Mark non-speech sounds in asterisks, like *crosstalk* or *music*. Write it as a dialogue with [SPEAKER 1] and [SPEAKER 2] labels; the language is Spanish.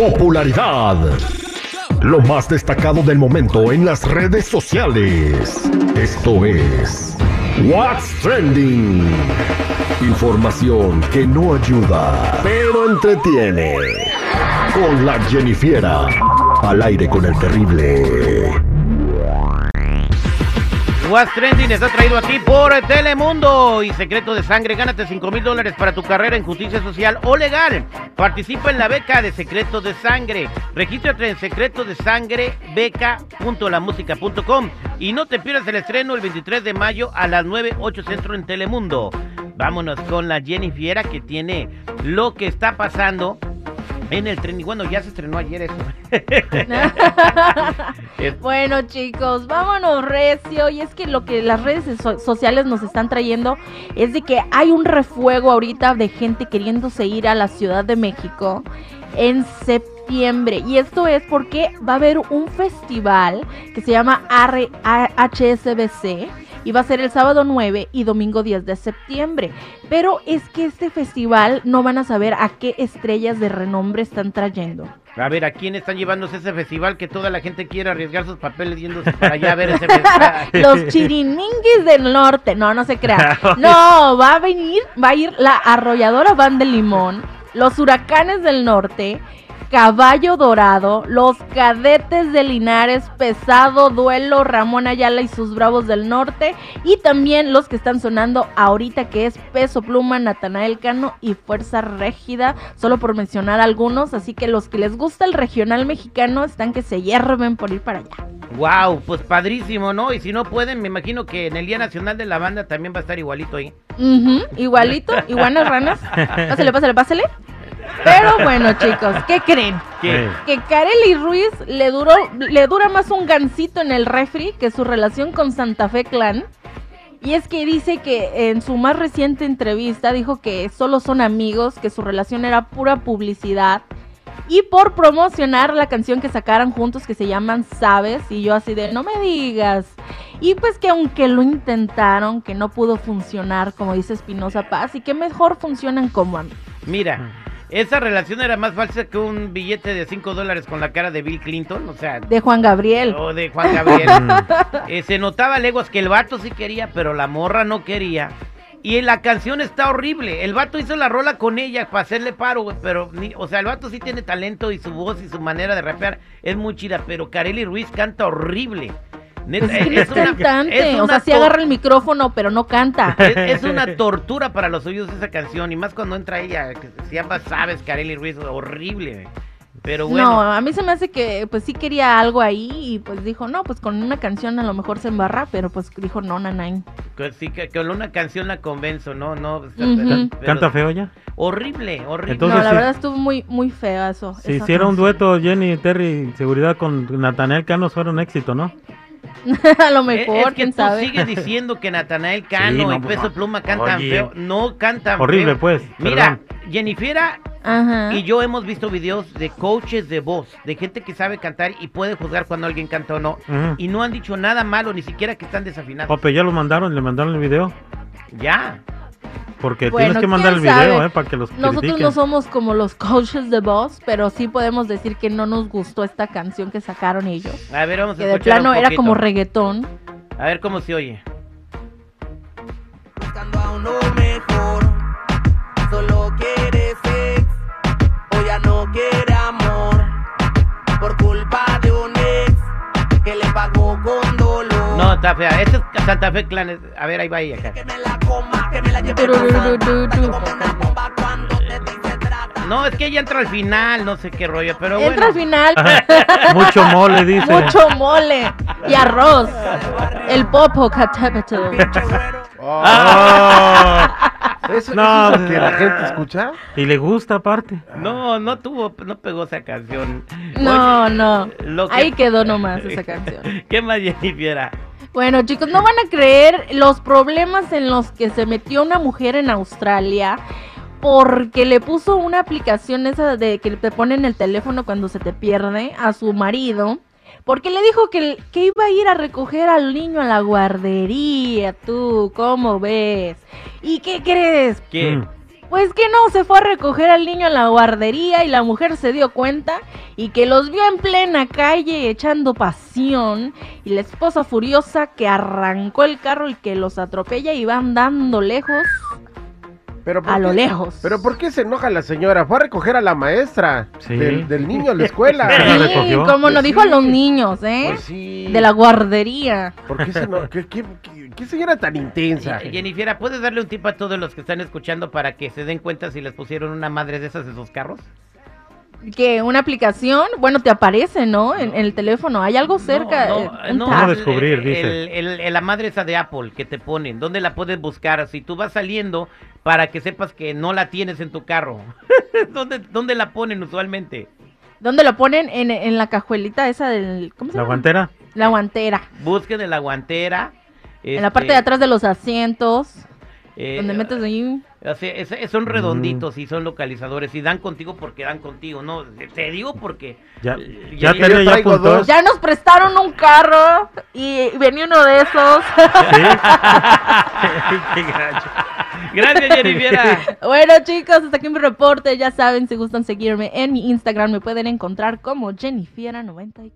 [SPEAKER 1] Popularidad. Lo más destacado del momento en las redes sociales. Esto es What's Trending. Información que no ayuda, pero entretiene. Con la Jennifiera. Al aire con el terrible.
[SPEAKER 2] What's Trending está traído a ti por Telemundo y Secreto de Sangre. Gánate 5 mil dólares para tu carrera en justicia social o legal. Participa en la beca de Secreto de Sangre. Regístrate en secreto de sangre y no te pierdas el estreno el 23 de mayo a las 9, 8 centro en Telemundo. Vámonos con la Jenny Fiera que tiene lo que está pasando en el tren. Y bueno, ya se estrenó ayer eso. *laughs*
[SPEAKER 3] bueno, chicos, vámonos recio. Y es que lo que las redes so- sociales nos están trayendo es de que hay un refuego ahorita de gente queriéndose ir a la Ciudad de México en septiembre. Y esto es porque va a haber un festival que se llama R- A- HSBC. Y va a ser el sábado 9 y domingo 10 de septiembre. Pero es que este festival no van a saber a qué estrellas de renombre están trayendo.
[SPEAKER 2] A ver, ¿a quién están llevándose ese festival que toda la gente quiere arriesgar sus papeles yéndose para allá a ver ese festival? *laughs*
[SPEAKER 3] Los chirininguis del norte. No, no se crean. *laughs* No, va a venir, va a ir la arrolladora Van de Limón, los huracanes del norte, Caballo Dorado, los cadetes de Linares, Pesado, Duelo, Ramón Ayala y sus Bravos del Norte, y también los que están sonando ahorita que es Peso Pluma, Natanael Cano y Fuerza Régida, solo por mencionar algunos, así que los que les gusta el regional mexicano están que se hierven por ir para allá.
[SPEAKER 2] Wow, pues padrísimo, ¿no? Y si no pueden, me imagino que en el Día Nacional de la Banda también va a estar igualito ahí.
[SPEAKER 3] Ujú, igualito, iguanas ranas. *laughs* Pásale, pásale, pásale. Pero bueno, chicos, ¿qué creen?
[SPEAKER 2] ¿Qué?
[SPEAKER 3] Que Kareli Ruiz le duró, le dura más un gancito en el refri que su relación con Santa Fe Clan. Y es que dice que en su más reciente entrevista dijo que solo son amigos, que su relación era pura publicidad. Y por promocionar la canción que sacaran juntos que se llaman Sabes. Y yo así de, no me digas. Y pues que aunque lo intentaron, que no pudo funcionar, como dice Espinosa Paz, y que mejor funcionan como amigos.
[SPEAKER 2] Mira, esa relación era más falsa que un billete de 5 dólares con la cara de Bill Clinton, o sea,
[SPEAKER 3] De Juan Gabriel.
[SPEAKER 2] o de Juan Gabriel. *laughs* Eh, se notaba leguas que el vato sí quería, pero la morra no quería. Y la canción está horrible. El vato hizo la rola con ella para hacerle paro, güey, pero, ni- o sea, el vato sí tiene talento y su voz y su manera de rapear es muy chida, pero Kareli Ruiz canta horrible. Neta,
[SPEAKER 3] es que es
[SPEAKER 2] una-
[SPEAKER 3] cantante.
[SPEAKER 2] es
[SPEAKER 3] o sea, sí agarra el micrófono, pero no canta. *laughs*
[SPEAKER 2] es, es una tortura para los oídos esa canción, y más cuando entra ella, que se llama Sabes, Kareli Ruiz, horrible. Pero bueno.
[SPEAKER 3] No, a mí se me hace que pues sí quería algo ahí y pues dijo, no, pues con una canción a lo mejor se embarra, pero pues dijo, no, nanay.
[SPEAKER 2] Que sí, que, con una canción la convenzo, ¿no? no o sea, pero-
[SPEAKER 4] ¿Canta feo ya?
[SPEAKER 2] Horrible, horrible.
[SPEAKER 4] Entonces,
[SPEAKER 3] no, la
[SPEAKER 4] sí.
[SPEAKER 3] verdad estuvo muy, muy feo eso.
[SPEAKER 4] Si hiciera un dueto Jenny, Terry, seguridad con Natanael Cano, fuera un éxito, ¿no? *laughs*
[SPEAKER 3] a lo
[SPEAKER 2] Es-
[SPEAKER 3] mejor,
[SPEAKER 2] es que
[SPEAKER 3] quién
[SPEAKER 2] tú
[SPEAKER 3] sabe.
[SPEAKER 2] sigues diciendo que Natanael Cano
[SPEAKER 4] Sí, no,
[SPEAKER 2] y Peso
[SPEAKER 4] pues,
[SPEAKER 2] Pluma cantan
[SPEAKER 4] oye.
[SPEAKER 2] feo. No cantan
[SPEAKER 4] Horrible,
[SPEAKER 2] feo.
[SPEAKER 4] pues,
[SPEAKER 2] Mira,
[SPEAKER 4] perdón.
[SPEAKER 2] Jennifiera
[SPEAKER 3] Ajá.
[SPEAKER 2] y yo hemos visto videos de coaches de voz, de gente que sabe cantar y puede juzgar cuando alguien canta o no. Y no han dicho nada malo, ni siquiera que están desafinados.
[SPEAKER 4] Pape, ya lo mandaron, le mandaron el video.
[SPEAKER 2] Ya.
[SPEAKER 4] Porque
[SPEAKER 3] Bueno,
[SPEAKER 4] tienes que mandar el video,
[SPEAKER 3] sabe.
[SPEAKER 4] ¿eh? Para que los
[SPEAKER 3] Nosotros
[SPEAKER 4] critiquen.
[SPEAKER 3] no somos como los coaches de voz, pero sí podemos decir que no nos gustó esta canción que sacaron ellos.
[SPEAKER 2] A ver, vamos a
[SPEAKER 3] Que de plano
[SPEAKER 2] un
[SPEAKER 3] era como reggaetón.
[SPEAKER 2] A ver cómo se oye.
[SPEAKER 5] buscando a uno mejor. Solo quiere sex, o ya no quiere amor. Por culpa de un ex que le pagó con dolor.
[SPEAKER 2] No, está fea. Este es Santa Fe Clan. A ver, ahí va ella. acá. No, es que ella entra al final, no sé qué rollo, pero
[SPEAKER 3] Entra al
[SPEAKER 2] bueno.
[SPEAKER 3] final.
[SPEAKER 4] Mucho mole, dice.
[SPEAKER 3] Mucho mole y arroz. El popo
[SPEAKER 5] güero.
[SPEAKER 4] Ah.
[SPEAKER 6] ¿Eso,
[SPEAKER 4] No,
[SPEAKER 6] eso es lo que la gente escucha?
[SPEAKER 4] Y le gusta aparte.
[SPEAKER 2] No, no tuvo, no pegó esa canción.
[SPEAKER 3] No,
[SPEAKER 2] Oye,
[SPEAKER 3] no.
[SPEAKER 2] lo que-
[SPEAKER 3] Ahí quedó nomás esa canción. *laughs*
[SPEAKER 2] ¿Qué más Jennifer?
[SPEAKER 3] Bueno, chicos, no van a creer los problemas en los que se metió una mujer en Australia porque le puso una aplicación esa de que te ponen el teléfono cuando se te pierde a su marido. Porque le dijo que, que iba a ir a recoger al niño a la guardería, tú, ¿cómo ves? ¿Y qué crees?
[SPEAKER 2] ¿Qué?
[SPEAKER 3] Pues que no, se fue a recoger al niño en la guardería y la mujer se dio cuenta y que los vio en plena calle echando pasión y la esposa furiosa que arrancó el carro y que los atropella y van dando lejos
[SPEAKER 6] Pero ¿por
[SPEAKER 3] a lo lejos.
[SPEAKER 6] Pero ¿por qué se enoja la señora? Fue a recoger a la maestra
[SPEAKER 4] Sí.
[SPEAKER 6] del, del niño a la escuela. *laughs*
[SPEAKER 3] Sí, como
[SPEAKER 6] Pues
[SPEAKER 3] nos dijo a los niños, ¿eh?
[SPEAKER 6] Pues sí.
[SPEAKER 3] De la guardería.
[SPEAKER 6] ¿Por qué, se eno- qué, qué- qué- qué señora tan intensa?
[SPEAKER 2] Y- Jennifer, ¿puedes darle un tip a todos los que están escuchando para que se den cuenta si les pusieron una madre de esas en sus carros?
[SPEAKER 3] Que una aplicación, bueno, te aparece, ¿no? En, en el teléfono. Hay algo cerca.
[SPEAKER 2] No,
[SPEAKER 3] eh,
[SPEAKER 2] no,
[SPEAKER 3] un
[SPEAKER 2] no,
[SPEAKER 3] tab.
[SPEAKER 4] ¿Cómo descubrir,
[SPEAKER 2] el-
[SPEAKER 4] dice?
[SPEAKER 2] el- el- el- la madre esa de Apple que te ponen, ¿dónde la puedes buscar? Si tú vas saliendo para que sepas que no la tienes en tu carro. *laughs* ¿Dónde, ¿Dónde la ponen usualmente?
[SPEAKER 3] ¿Dónde lo ponen? En, en la cajuelita esa del... ¿Cómo se
[SPEAKER 4] La
[SPEAKER 3] llama?
[SPEAKER 4] guantera.
[SPEAKER 3] La guantera.
[SPEAKER 2] Busquen en la guantera.
[SPEAKER 3] En la parte de
[SPEAKER 2] este,
[SPEAKER 3] atrás de los asientos.
[SPEAKER 2] eh,
[SPEAKER 3] donde metes ahí...
[SPEAKER 2] es- es- son redonditos y son localizadores y dan contigo porque dan contigo, ¿no? Te digo porque...
[SPEAKER 4] Ya, ya ya
[SPEAKER 6] traigo
[SPEAKER 4] apuntó.
[SPEAKER 6] dos.
[SPEAKER 3] Ya nos prestaron un carro y venía uno de esos. *laughs*
[SPEAKER 4] Sí. *laughs* Qué gacho.
[SPEAKER 2] Gracias, Jennifer. *laughs*
[SPEAKER 3] bueno, chicos, hasta aquí mi reporte. Ya saben, si gustan seguirme en mi Instagram, me pueden encontrar como Jennifiera94.